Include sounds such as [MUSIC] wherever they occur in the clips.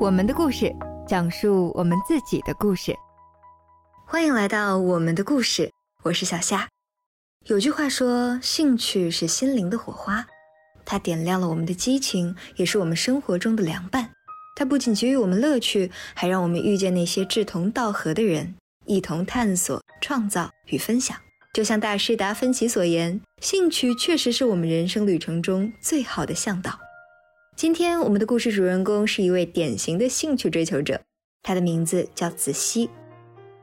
我们的故事，讲述我们自己的故事。欢迎来到我们的故事，我是小夏。有句话说，兴趣是心灵的火花，它点亮了我们的激情，也是我们生活中的凉拌。它不仅给予我们乐趣，还让我们遇见那些志同道合的人，一同探索、创造与分享。就像大师达芬奇所言，兴趣确实是我们人生旅程中最好的向导。今天我们的故事主人公是一位典型的兴趣追求者，他的名字叫子熙。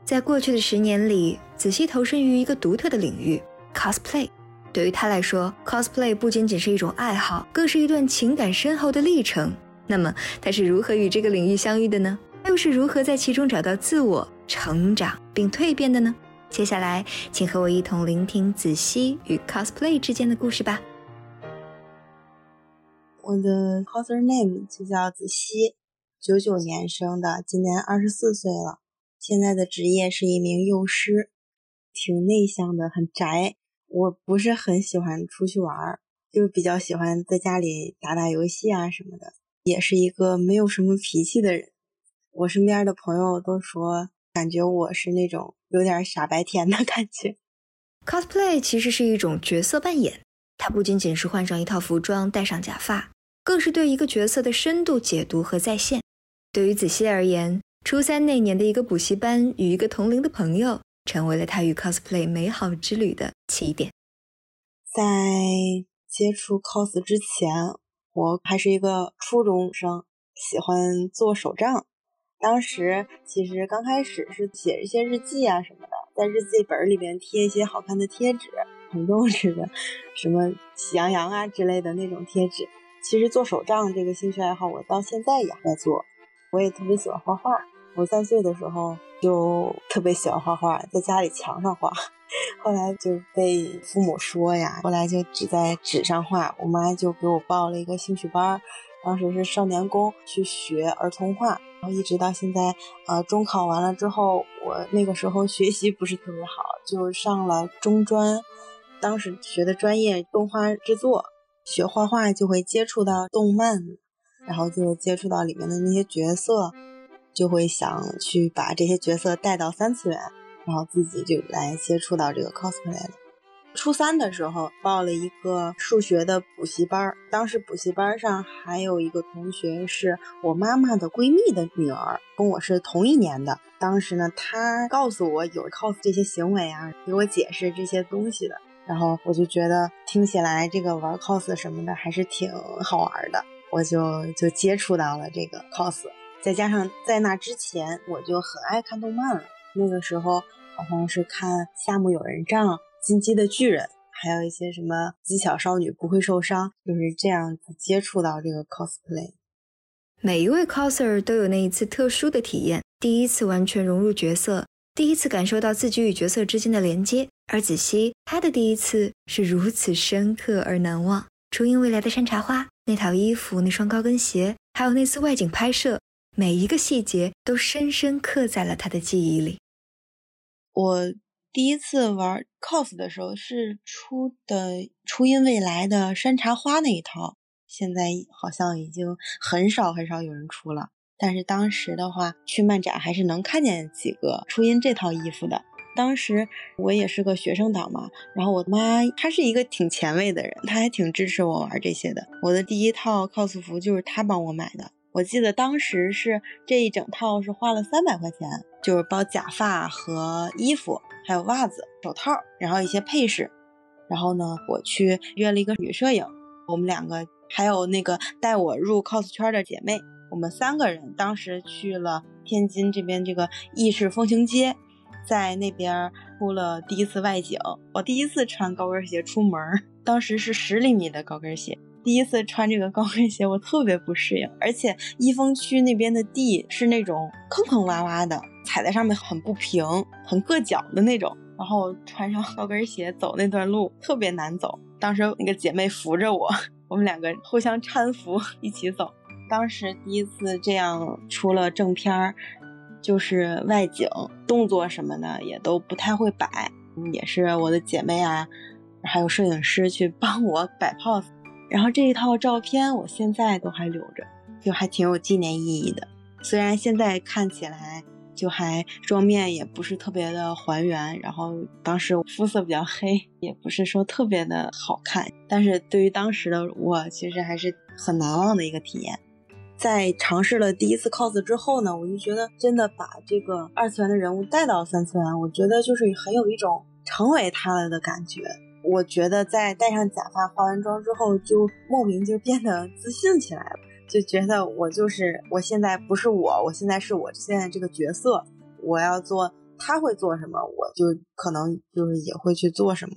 在过去的十年里，子熙投身于一个独特的领域 ——cosplay。对于他来说，cosplay 不仅仅是一种爱好，更是一段情感深厚的历程。那么，他是如何与这个领域相遇的呢？又是如何在其中找到自我、成长并蜕变的呢？接下来，请和我一同聆听子熙与 cosplay 之间的故事吧。我的 coser name 就叫子熙，九九年生的，今年二十四岁了。现在的职业是一名幼师，挺内向的，很宅。我不是很喜欢出去玩儿，就比较喜欢在家里打打游戏啊什么的。也是一个没有什么脾气的人。我身边的朋友都说，感觉我是那种有点傻白甜的感觉。cosplay 其实是一种角色扮演，它不仅仅是换上一套服装，戴上假发。更是对一个角色的深度解读和再现。对于子熙而言，初三那年的一个补习班与一个同龄的朋友，成为了他与 cosplay 美好之旅的起点。在接触 cos 之前，我还是一个初中生，喜欢做手账。当时其实刚开始是写一些日记啊什么的，在日记本里边贴一些好看的贴纸，很幼稚的，什么喜羊羊啊之类的那种贴纸。其实做手账这个兴趣爱好，我到现在也还在做。我也特别喜欢画画。我三岁的时候就特别喜欢画画，在家里墙上画。[LAUGHS] 后来就被父母说呀，后来就只在纸上画。我妈就给我报了一个兴趣班，当时是少年宫去学儿童画，然后一直到现在。呃，中考完了之后，我那个时候学习不是特别好，就上了中专。当时学的专业动画制作。学画画就会接触到动漫，然后就接触到里面的那些角色，就会想去把这些角色带到三次元，然后自己就来接触到这个 cosplay 了。初三的时候报了一个数学的补习班，当时补习班上还有一个同学是我妈妈的闺蜜的女儿，跟我是同一年的。当时呢，她告诉我有 cos 这些行为啊，给我解释这些东西的。然后我就觉得听起来这个玩 cos 什么的还是挺好玩的，我就就接触到了这个 cos。再加上在那之前我就很爱看动漫了，那个时候好像是看《夏目友人帐》《进击的巨人》，还有一些什么《机巧少女不会受伤》，就是这样子接触到这个 cosplay。每一位 coser 都有那一次特殊的体验，第一次完全融入角色。第一次感受到自己与角色之间的连接，而子熙他的第一次是如此深刻而难忘。初音未来的山茶花，那套衣服，那双高跟鞋，还有那次外景拍摄，每一个细节都深深刻在了他的记忆里。我第一次玩 cos 的时候是出的初音未来的山茶花那一套，现在好像已经很少很少有人出了。但是当时的话，去漫展还是能看见几个初音这套衣服的。当时我也是个学生党嘛，然后我妈她是一个挺前卫的人，她还挺支持我玩这些的。我的第一套 cos 服就是她帮我买的，我记得当时是这一整套是花了三百块钱，就是包假发和衣服，还有袜子、手套，然后一些配饰。然后呢，我去约了一个女摄影，我们两个还有那个带我入 cos 圈的姐妹。我们三个人当时去了天津这边这个意式风情街，在那边出了第一次外景。我第一次穿高跟鞋出门，当时是十厘米的高跟鞋。第一次穿这个高跟鞋，我特别不适应，而且一峰区那边的地是那种坑坑洼洼的，踩在上面很不平，很硌脚的那种。然后穿上高跟鞋走那段路特别难走，当时那个姐妹扶着我，我们两个互相搀扶一起走。当时第一次这样出了正片儿，就是外景动作什么的也都不太会摆，也是我的姐妹啊，还有摄影师去 [LAUGHS] 帮我摆 pose。然后这一套照片我现在都还留着，就还挺有纪念意义的。虽然现在看起来就还妆面也不是特别的还原，然后当时肤色比较黑，也不是说特别的好看，但是对于当时的我，其实还是很难忘的一个体验。在尝试了第一次 cos 之后呢，我就觉得真的把这个二次元的人物带到三次元，我觉得就是很有一种成为他了的感觉。我觉得在戴上假发、化完妆之后，就莫名就变得自信起来了，就觉得我就是我现在不是我，我现在是我现在这个角色，我要做他会做什么，我就可能就是也会去做什么，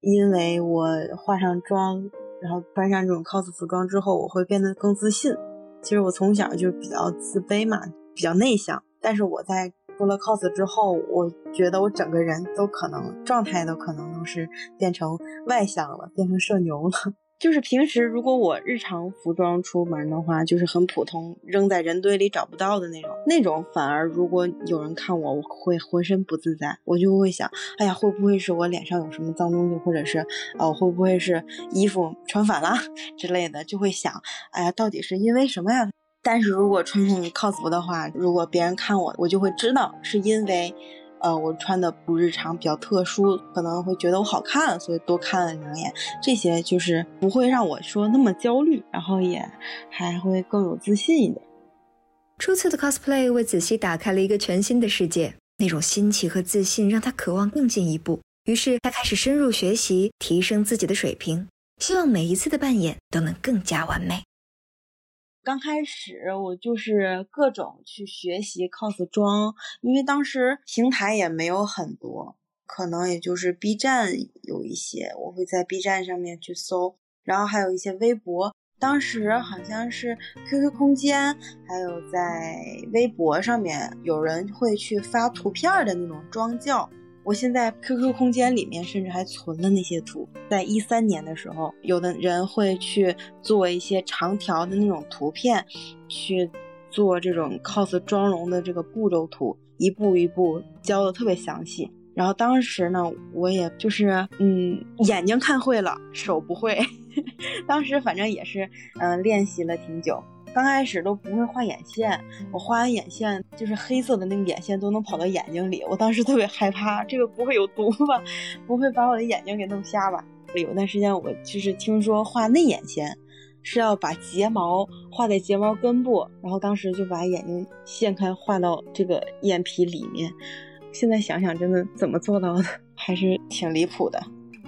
因为我化上妆，然后穿上这种 cos 服装之后，我会变得更自信。其实我从小就比较自卑嘛，比较内向，但是我在。做了 cos 之后，我觉得我整个人都可能状态都可能都是变成外向了，变成社牛了。就是平时如果我日常服装出门的话，就是很普通，扔在人堆里找不到的那种。那种反而如果有人看我，我会浑身不自在，我就会想，哎呀，会不会是我脸上有什么脏东西，或者是哦，会不会是衣服穿反了 [LAUGHS] 之类的，就会想，哎呀，到底是因为什么呀？但是如果穿上 cos 服的话，如果别人看我，我就会知道是因为，呃，我穿的不日常，比较特殊，可能会觉得我好看，所以多看了两眼。这些就是不会让我说那么焦虑，然后也还会更有自信一点。初次的 cosplay 为子熙打开了一个全新的世界，那种新奇和自信让他渴望更进一步。于是他开始深入学习，提升自己的水平，希望每一次的扮演都能更加完美。刚开始我就是各种去学习 cos 妆，因为当时平台也没有很多，可能也就是 B 站有一些，我会在 B 站上面去搜，然后还有一些微博，当时好像是 QQ 空间，还有在微博上面有人会去发图片的那种妆教。我现在 QQ 空间里面甚至还存了那些图，在一三年的时候，有的人会去做一些长条的那种图片，去做这种 cos 妆容的这个步骤图，一步一步教的特别详细。然后当时呢，我也就是嗯，眼睛看会了，手不会。[LAUGHS] 当时反正也是嗯，练习了挺久。刚开始都不会画眼线，我画完眼线就是黑色的那个眼线都能跑到眼睛里，我当时特别害怕，这个不会有毒吧？[LAUGHS] 不会把我的眼睛给弄瞎吧？有段时间我就是听说画内眼线是要把睫毛画在睫毛根部，然后当时就把眼睛掀开画到这个眼皮里面，现在想想真的怎么做到的，还是挺离谱的。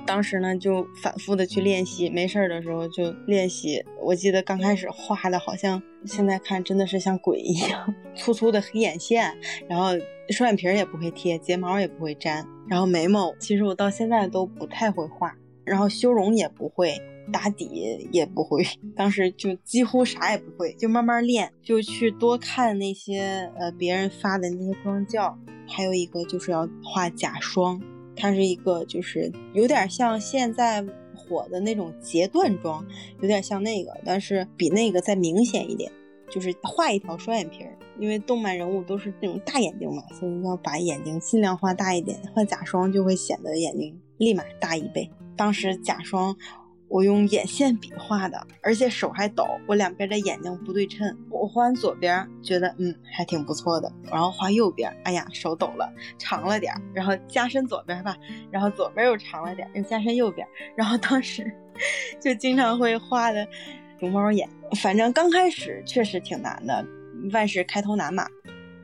当时呢，就反复的去练习，没事儿的时候就练习。我记得刚开始画的好像，现在看真的是像鬼一样，粗粗的黑眼线，然后双眼皮也不会贴，睫毛也不会粘，然后眉毛其实我到现在都不太会画，然后修容也不会，打底也不会。当时就几乎啥也不会，就慢慢练，就去多看那些呃别人发的那些妆教，还有一个就是要画假双。它是一个，就是有点像现在火的那种截断妆，有点像那个，但是比那个再明显一点，就是画一条双眼皮儿。因为动漫人物都是那种大眼睛嘛，所以要把眼睛尽量画大一点，画假双就会显得眼睛立马大一倍。当时假双。我用眼线笔画的，而且手还抖，我两边的眼睛不对称。我画完左边，觉得嗯还挺不错的，然后画右边，哎呀手抖了，长了点，然后加深左边吧，然后左边又长了点，又加深右边，然后当时 [LAUGHS] 就经常会画的熊猫眼。反正刚开始确实挺难的，万事开头难嘛。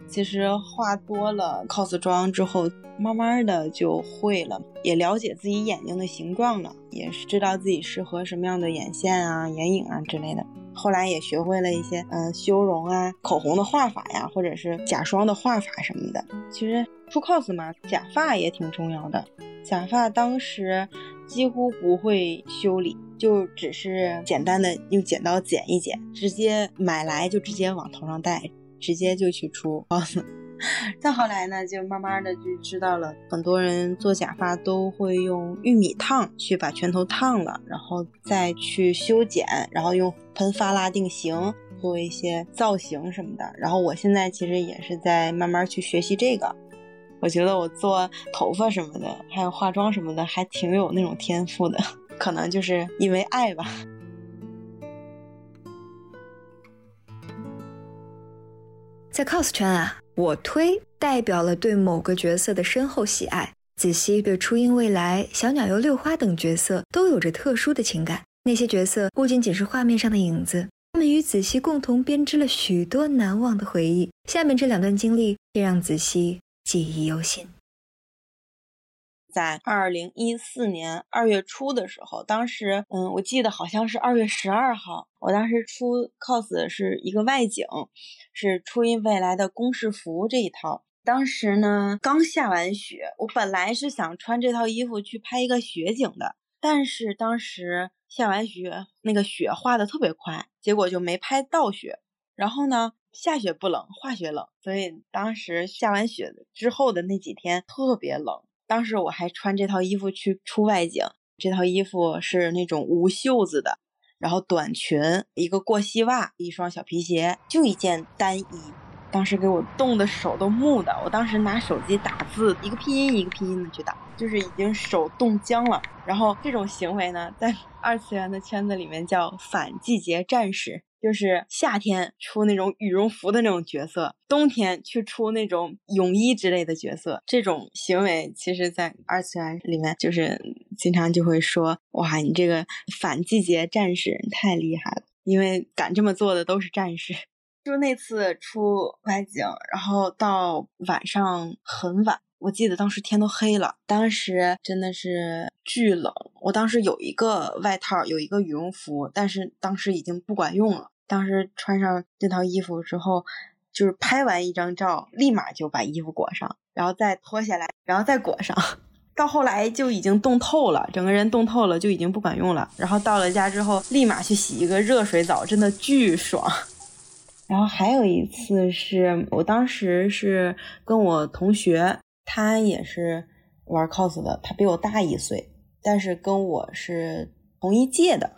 其实画多了 cos 妆之后，慢慢的就会了，也了解自己眼睛的形状了，也是知道自己适合什么样的眼线啊、眼影啊之类的。后来也学会了一些嗯修容啊、口红的画法呀，或者是假双的画法什么的。其实出 cos 嘛，假发也挺重要的。假发当时几乎不会修理，就只是简单的用剪刀剪一剪，直接买来就直接往头上戴。直接就去出 cos，再后来呢，就慢慢的就知道了，很多人做假发都会用玉米烫去把拳头烫了，然后再去修剪，然后用喷发蜡定型，做一些造型什么的。然后我现在其实也是在慢慢去学习这个，我觉得我做头发什么的，还有化妆什么的，还挺有那种天赋的，可能就是因为爱吧。在 cos 圈啊，我推代表了对某个角色的深厚喜爱。子熙对初音未来、小鸟游六花等角色都有着特殊的情感。那些角色不仅仅是画面上的影子，他们与子熙共同编织了许多难忘的回忆。下面这两段经历也让子熙记忆犹新。在二零一四年二月初的时候，当时，嗯，我记得好像是二月十二号，我当时出 cos 的是一个外景，是初音未来的公式服这一套。当时呢，刚下完雪，我本来是想穿这套衣服去拍一个雪景的，但是当时下完雪，那个雪化的特别快，结果就没拍到雪。然后呢，下雪不冷，化雪冷，所以当时下完雪之后的那几天特别冷。当时我还穿这套衣服去出外景，这套衣服是那种无袖子的，然后短裙，一个过膝袜，一双小皮鞋，就一件单衣。当时给我冻的手都木的，我当时拿手机打字，一个拼音一个拼音的去打，就是已经手冻僵了。然后这种行为呢，在 [LAUGHS] 二次元的圈子里面叫反季节战士。就是夏天出那种羽绒服的那种角色，冬天去出那种泳衣之类的角色，这种行为其实，在二次元里面就是经常就会说，哇，你这个反季节战士太厉害了，因为敢这么做的都是战士。就那次出外景，然后到晚上很晚，我记得当时天都黑了，当时真的是巨冷。我当时有一个外套，有一个羽绒服，但是当时已经不管用了。当时穿上这套衣服之后，就是拍完一张照，立马就把衣服裹上，然后再脱下来，然后再裹上。[LAUGHS] 到后来就已经冻透了，整个人冻透了，就已经不管用了。然后到了家之后，立马去洗一个热水澡，真的巨爽。然后还有一次是我当时是跟我同学，他也是玩 cos 的，他比我大一岁，但是跟我是同一届的。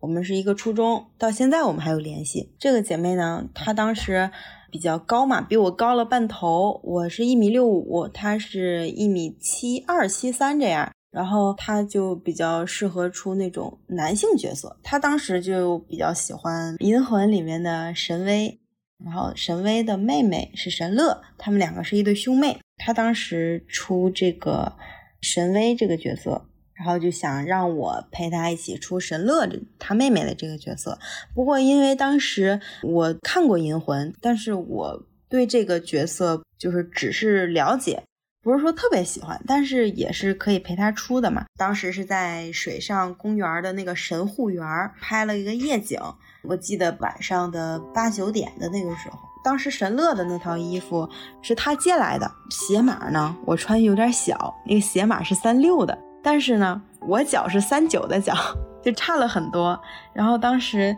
我们是一个初中，到现在我们还有联系。这个姐妹呢，她当时比较高嘛，比我高了半头。我是一米六五，她是一米七二、七三这样。然后她就比较适合出那种男性角色。她当时就比较喜欢《银魂》里面的神威，然后神威的妹妹是神乐，他们两个是一对兄妹。她当时出这个神威这个角色。然后就想让我陪他一起出神乐的他妹妹的这个角色，不过因为当时我看过《银魂》，但是我对这个角色就是只是了解，不是说特别喜欢，但是也是可以陪他出的嘛。当时是在水上公园的那个神户园拍了一个夜景，我记得晚上的八九点的那个时候，当时神乐的那套衣服是他借来的，鞋码呢我穿有点小，那个鞋码是三六的。但是呢，我脚是三九的脚，就差了很多。然后当时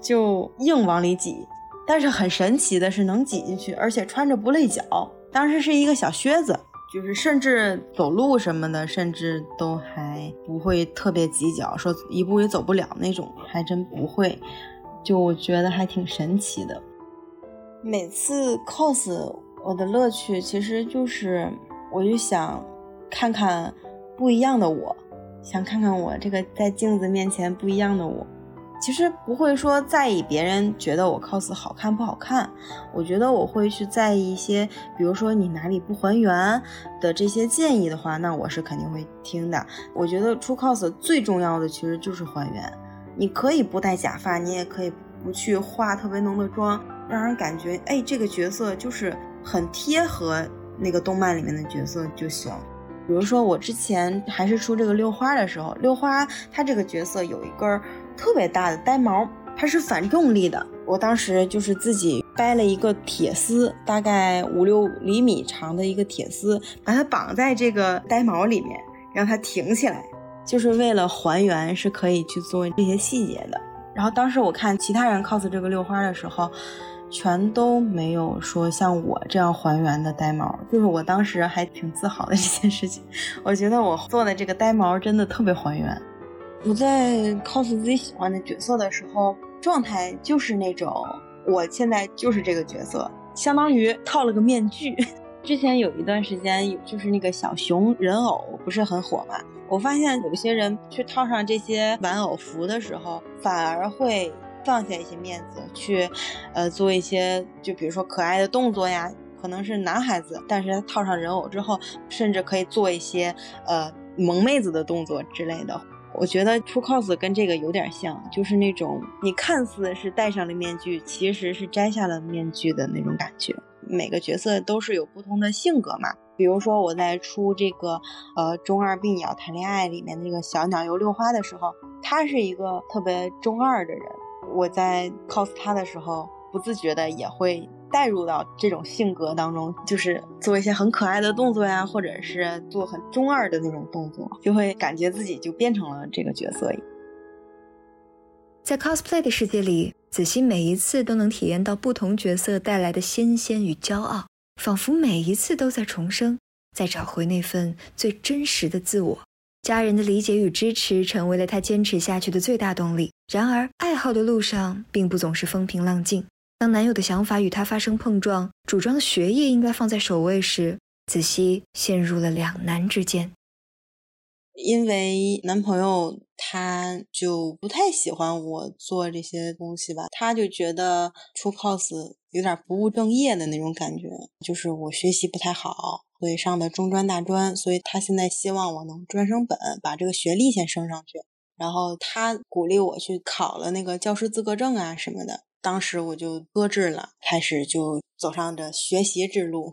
就硬往里挤，但是很神奇的是能挤进去，而且穿着不累脚。当时是一个小靴子，就是甚至走路什么的，甚至都还不会特别挤脚，说一步也走不了那种，还真不会。就我觉得还挺神奇的。每次 cos 我的乐趣其实就是，我就想看看。不一样的我，想看看我这个在镜子面前不一样的我。其实不会说在意别人觉得我 cos 好看不好看，我觉得我会去在意一些，比如说你哪里不还原的这些建议的话，那我是肯定会听的。我觉得出 cos 最重要的其实就是还原。你可以不戴假发，你也可以不去化特别浓的妆，让人感觉哎这个角色就是很贴合那个动漫里面的角色就行。比如说，我之前还是出这个六花的时候，六花它这个角色有一根特别大的呆毛，它是反重力的。我当时就是自己掰了一个铁丝，大概五六厘米长的一个铁丝，把它绑在这个呆毛里面，让它挺起来，就是为了还原，是可以去做这些细节的。然后当时我看其他人 cos 这个六花的时候。全都没有说像我这样还原的呆毛，就是我当时还挺自豪的这件事情。我觉得我做的这个呆毛真的特别还原。我在 cos 自己喜欢的角色的时候，状态就是那种，我现在就是这个角色，相当于套了个面具。[LAUGHS] 之前有一段时间，就是那个小熊人偶不是很火嘛，我发现有些人去套上这些玩偶服的时候，反而会。放下一些面子，去呃做一些就比如说可爱的动作呀，可能是男孩子，但是他套上人偶之后，甚至可以做一些呃萌妹子的动作之类的。我觉得出 cos 跟这个有点像，就是那种你看似是戴上了面具，其实是摘下了面具的那种感觉。每个角色都是有不同的性格嘛。比如说我在出这个呃中二病鸟谈恋爱里面那个小鸟游六花的时候，他是一个特别中二的人。我在 cos 他的时候，不自觉的也会带入到这种性格当中，就是做一些很可爱的动作呀，或者是做很中二的那种动作，就会感觉自己就变成了这个角色。在 cosplay 的世界里，子熙每一次都能体验到不同角色带来的新鲜与骄傲，仿佛每一次都在重生，在找回那份最真实的自我。家人的理解与支持成为了他坚持下去的最大动力。然而，爱好的路上并不总是风平浪静。当男友的想法与他发生碰撞，主张学业应该放在首位时，子熙陷入了两难之间。因为男朋友他就不太喜欢我做这些东西吧，他就觉得出 cos 有点不务正业的那种感觉，就是我学习不太好，所以上的中专大专，所以他现在希望我能专升本，把这个学历先升上去，然后他鼓励我去考了那个教师资格证啊什么的，当时我就搁置了，开始就走上这学习之路。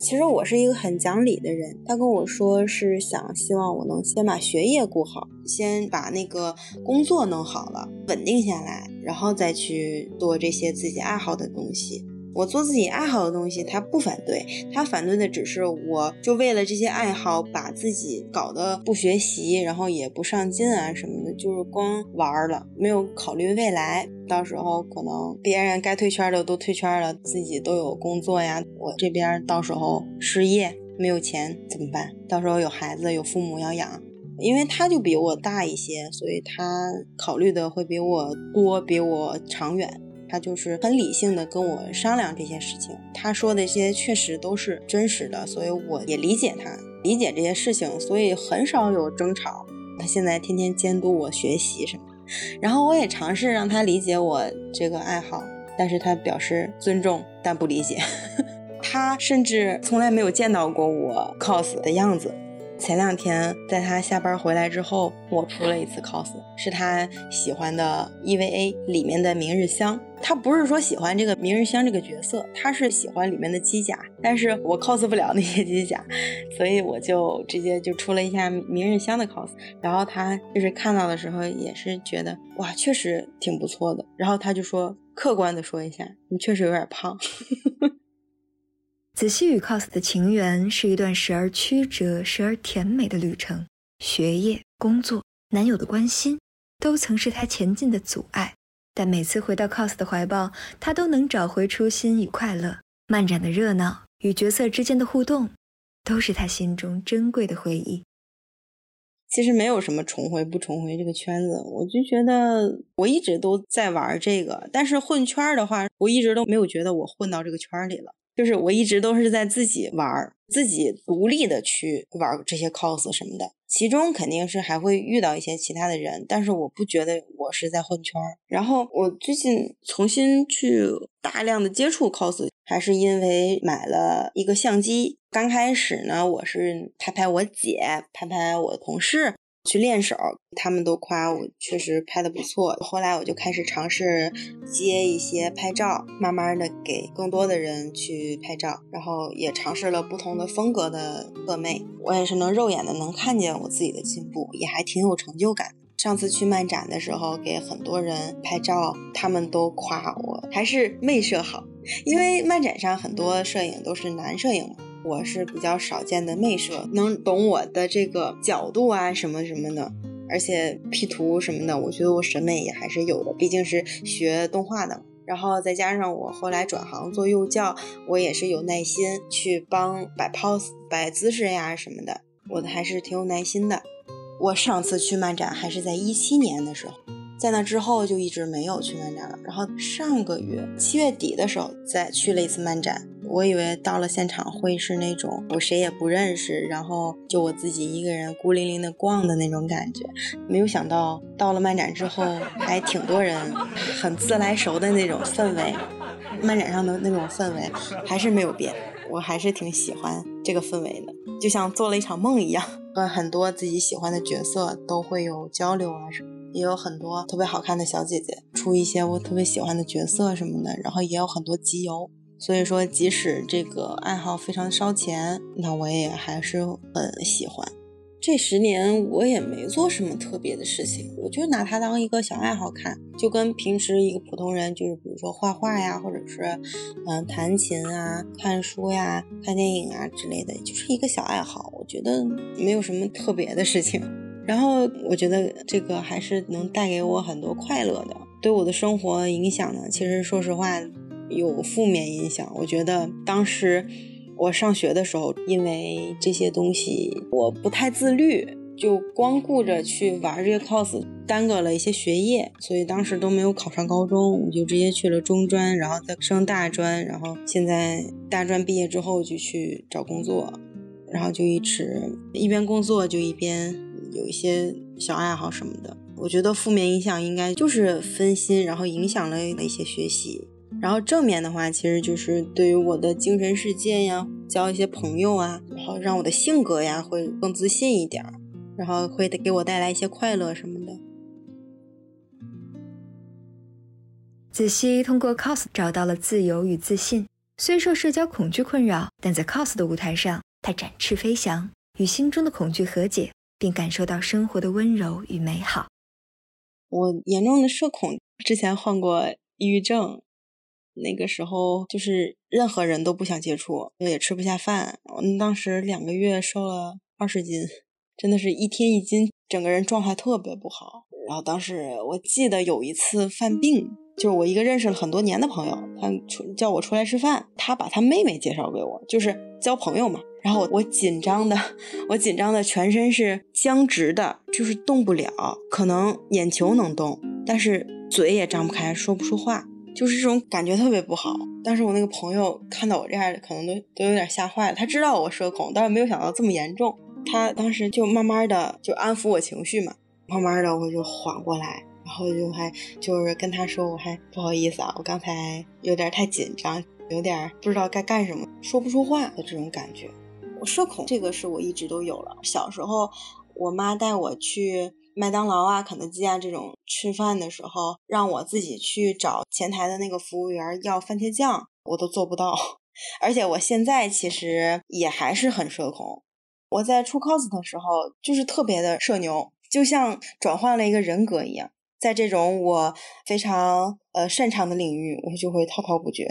其实我是一个很讲理的人，他跟我说是想希望我能先把学业顾好，先把那个工作弄好了，稳定下来，然后再去做这些自己爱好的东西。我做自己爱好的东西，他不反对，他反对的只是我就为了这些爱好把自己搞得不学习，然后也不上进啊什么的，就是光玩了，没有考虑未来。到时候可能别人该退圈的都退圈了，自己都有工作呀，我这边到时候失业没有钱怎么办？到时候有孩子有父母要养，因为他就比我大一些，所以他考虑的会比我多，比我长远。他就是很理性的跟我商量这些事情，他说的一些确实都是真实的，所以我也理解他，理解这些事情，所以很少有争吵。他现在天天监督我学习什么，然后我也尝试让他理解我这个爱好，但是他表示尊重但不理解。[LAUGHS] 他甚至从来没有见到过我 cos 的样子。前两天在他下班回来之后，我出了一次 cos，是他喜欢的 EVA 里面的明日香。他不是说喜欢这个明日香这个角色，他是喜欢里面的机甲。但是我 cos 不了那些机甲，[LAUGHS] 所以我就直接就出了一下明日香的 cos。然后他就是看到的时候也是觉得哇，确实挺不错的。然后他就说，客观的说一下，你确实有点胖。[LAUGHS] 子熙与 cos 的情缘是一段时而曲折、时而甜美的旅程。学业、工作、男友的关心，都曾是他前进的阻碍。但每次回到 cos 的怀抱，他都能找回初心与快乐。漫展的热闹与角色之间的互动，都是他心中珍贵的回忆。其实没有什么重回不重回这个圈子，我就觉得我一直都在玩这个。但是混圈的话，我一直都没有觉得我混到这个圈里了。就是我一直都是在自己玩儿，自己独立的去玩这些 cos 什么的，其中肯定是还会遇到一些其他的人，但是我不觉得我是在混圈。然后我最近重新去大量的接触 cos，还是因为买了一个相机。刚开始呢，我是拍拍我姐，拍拍我的同事。去练手，他们都夸我确实拍的不错。后来我就开始尝试接一些拍照，慢慢的给更多的人去拍照，然后也尝试了不同的风格的侧妹。我也是能肉眼的能看见我自己的进步，也还挺有成就感。上次去漫展的时候，给很多人拍照，他们都夸我还是妹摄好，因为漫展上很多摄影都是男摄影嘛。我是比较少见的妹摄，能懂我的这个角度啊什么什么的，而且 P 图什么的，我觉得我审美也还是有的，毕竟是学动画的。然后再加上我后来转行做幼教，我也是有耐心去帮摆 pose、摆姿势呀什么的，我的还是挺有耐心的。我上次去漫展还是在一七年的时候，在那之后就一直没有去漫展了。然后上个月七月底的时候再去了一次漫展。我以为到了现场会是那种我谁也不认识，然后就我自己一个人孤零零的逛的那种感觉。没有想到到了漫展之后，还挺多人，很自来熟的那种氛围。漫展上的那种氛围还是没有变，我还是挺喜欢这个氛围的，就像做了一场梦一样。和 [LAUGHS] 很多自己喜欢的角色都会有交流啊什么，也有很多特别好看的小姐姐出一些我特别喜欢的角色什么的，然后也有很多集邮。所以说，即使这个爱好非常烧钱，那我也还是很喜欢。这十年我也没做什么特别的事情，我就拿它当一个小爱好看，就跟平时一个普通人，就是比如说画画呀，或者是嗯弹琴啊、看书呀、看电影啊之类的，就是一个小爱好。我觉得没有什么特别的事情。然后我觉得这个还是能带给我很多快乐的，对我的生活影响呢，其实说实话。有负面影响，我觉得当时我上学的时候，因为这些东西我不太自律，就光顾着去玩这些 cos，耽搁了一些学业，所以当时都没有考上高中，我就直接去了中专，然后再升大专，然后现在大专毕业之后就去找工作，然后就一直一边工作就一边有一些小爱好什么的。我觉得负面影响应该就是分心，然后影响了一些学习。然后正面的话，其实就是对于我的精神世界呀，交一些朋友啊，然后让我的性格呀会更自信一点，然后会给我带来一些快乐什么的。子熙通过 cos 找到了自由与自信，虽受社交恐惧困扰，但在 cos 的舞台上，他展翅飞翔，与心中的恐惧和解，并感受到生活的温柔与美好。我严重的社恐，之前患过抑郁症。那个时候就是任何人都不想接触，也吃不下饭。我当时两个月瘦了二十斤，真的是一天一斤，整个人状态特别不好。然后当时我记得有一次犯病，就是我一个认识了很多年的朋友，他出叫我出来吃饭，他把他妹妹介绍给我，就是交朋友嘛。然后我紧张的，我紧张的全身是僵直的，就是动不了，可能眼球能动，但是嘴也张不开，说不出话。就是这种感觉特别不好，但是我那个朋友看到我这样，可能都都有点吓坏了。他知道我社恐，但是没有想到这么严重。他当时就慢慢的就安抚我情绪嘛，慢慢的我就缓过来，然后就还就是跟他说，我还不好意思啊，我刚才有点太紧张，有点不知道该干什么，说不出话的这种感觉。我社恐这个是我一直都有了，小时候我妈带我去。麦当劳啊、肯德基啊这种吃饭的时候，让我自己去找前台的那个服务员要番茄酱，我都做不到。[LAUGHS] 而且我现在其实也还是很社恐。我在出 cos 的时候，就是特别的社牛，就像转换了一个人格一样。在这种我非常呃擅长的领域，我就会滔滔不绝，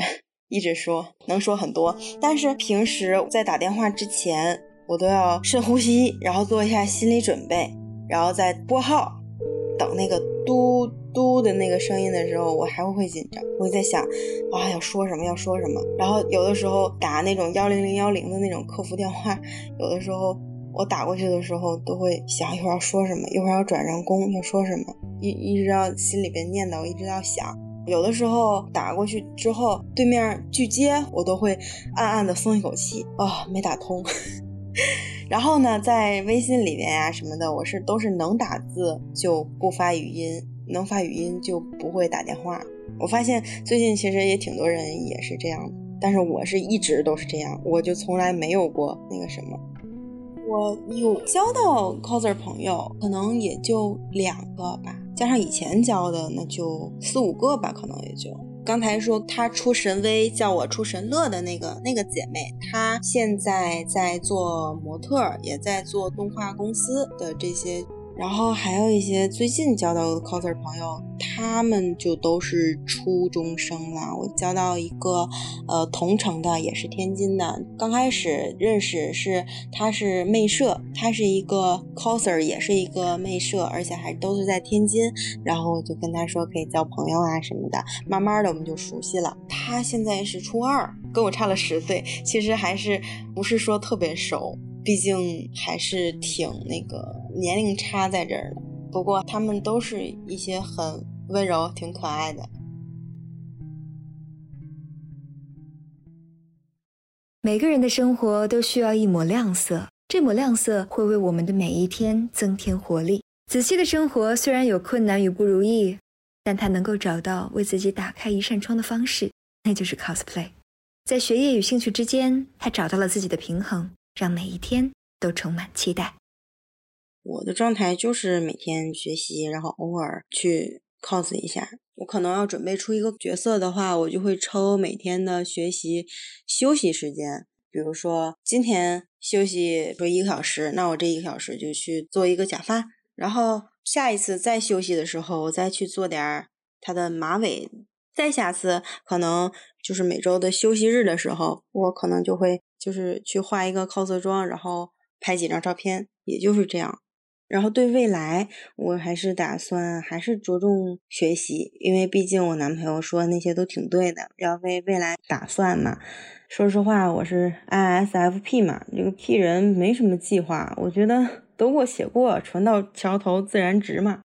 一直说，能说很多。但是平时在打电话之前，我都要深呼吸，然后做一下心理准备。然后在拨号，等那个嘟嘟的那个声音的时候，我还会紧张，我在想啊要说什么要说什么。然后有的时候打那种幺零零幺零的那种客服电话，有的时候我打过去的时候都会想一会儿要说什么，一会儿要转人工要说什么，一一直要心里边念叨，一直要想。有的时候打过去之后，对面拒接，我都会暗暗的松一口气啊，没打通。然后呢，在微信里面呀什么的，我是都是能打字就不发语音，能发语音就不会打电话。我发现最近其实也挺多人也是这样，但是我是一直都是这样，我就从来没有过那个什么。我有交到 coser 朋友，可能也就两个吧，加上以前交的那就四五个吧，可能也就。刚才说她出神威，叫我出神乐的那个那个姐妹，她现在在做模特，也在做动画公司的这些。然后还有一些最近交到的 coser 朋友，他们就都是初中生了。我交到一个，呃，同城的，也是天津的。刚开始认识是他是妹社，他是一个 coser，也是一个妹社，而且还都是在天津。然后我就跟他说可以交朋友啊什么的，慢慢的我们就熟悉了。他现在是初二，跟我差了十岁，其实还是不是说特别熟。毕竟还是挺那个年龄差在这儿的，不过他们都是一些很温柔、挺可爱的。每个人的生活都需要一抹亮色，这抹亮色会为我们的每一天增添活力。子熙的生活虽然有困难与不如意，但他能够找到为自己打开一扇窗的方式，那就是 cosplay。在学业与兴趣之间，他找到了自己的平衡，让每一天都充满期待。我的状态就是每天学习，然后偶尔去 cos 一下。我可能要准备出一个角色的话，我就会抽每天的学习休息时间。比如说今天休息说一个小时，那我这一个小时就去做一个假发。然后下一次再休息的时候，我再去做点他的马尾。再下次可能就是每周的休息日的时候，我可能就会就是去画一个 cos 妆，然后拍几张照片，也就是这样。然后对未来，我还是打算还是着重学习，因为毕竟我男朋友说那些都挺对的，要为未来打算嘛。说实话，我是 ISFP 嘛，这个 P 人没什么计划，我觉得得过且过，船到桥头自然直嘛。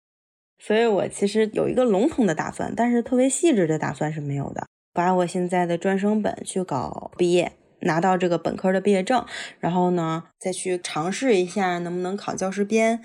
所以我其实有一个笼统的打算，但是特别细致的打算是没有的。把我现在的专升本去搞毕业。拿到这个本科的毕业证，然后呢，再去尝试一下能不能考教师编。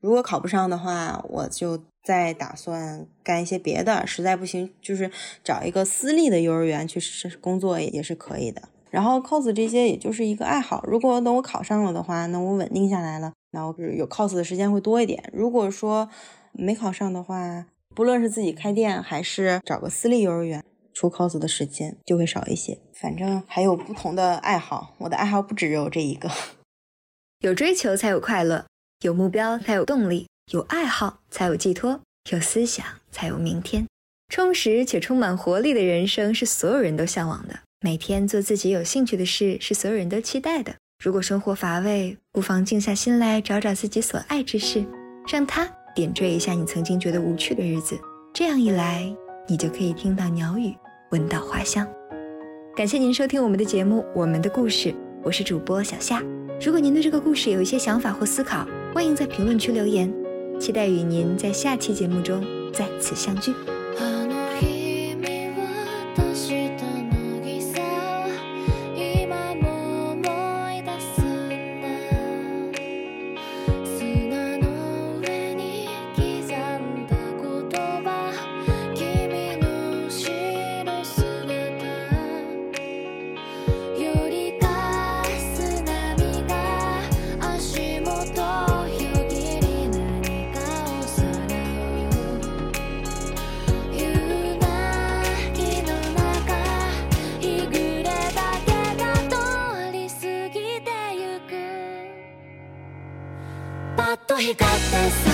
如果考不上的话，我就再打算干一些别的。实在不行，就是找一个私立的幼儿园去工作也是可以的。然后 cos 这些也就是一个爱好。如果等我考上了的话，那我稳定下来了，那我有 cos 的时间会多一点。如果说没考上的话，不论是自己开店还是找个私立幼儿园。出 cos 的时间就会少一些，反正还有不同的爱好，我的爱好不只有这一个。[LAUGHS] 有追求才有快乐，有目标才有动力，有爱好才有寄托，有思想才有明天。充实且充满活力的人生是所有人都向往的。每天做自己有兴趣的事是所有人都期待的。如果生活乏味，不妨静下心来找找自己所爱之事，让它点缀一下你曾经觉得无趣的日子。这样一来，你就可以听到鸟语。闻到花香，感谢您收听我们的节目《我们的故事》，我是主播小夏。如果您对这个故事有一些想法或思考，欢迎在评论区留言，期待与您在下期节目中再次相聚。got the.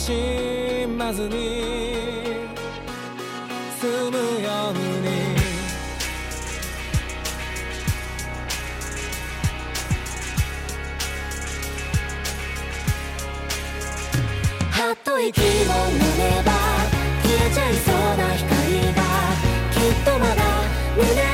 しまずに済むように。はっと息を飲めば消えちゃいそうな光がきっとまだ胸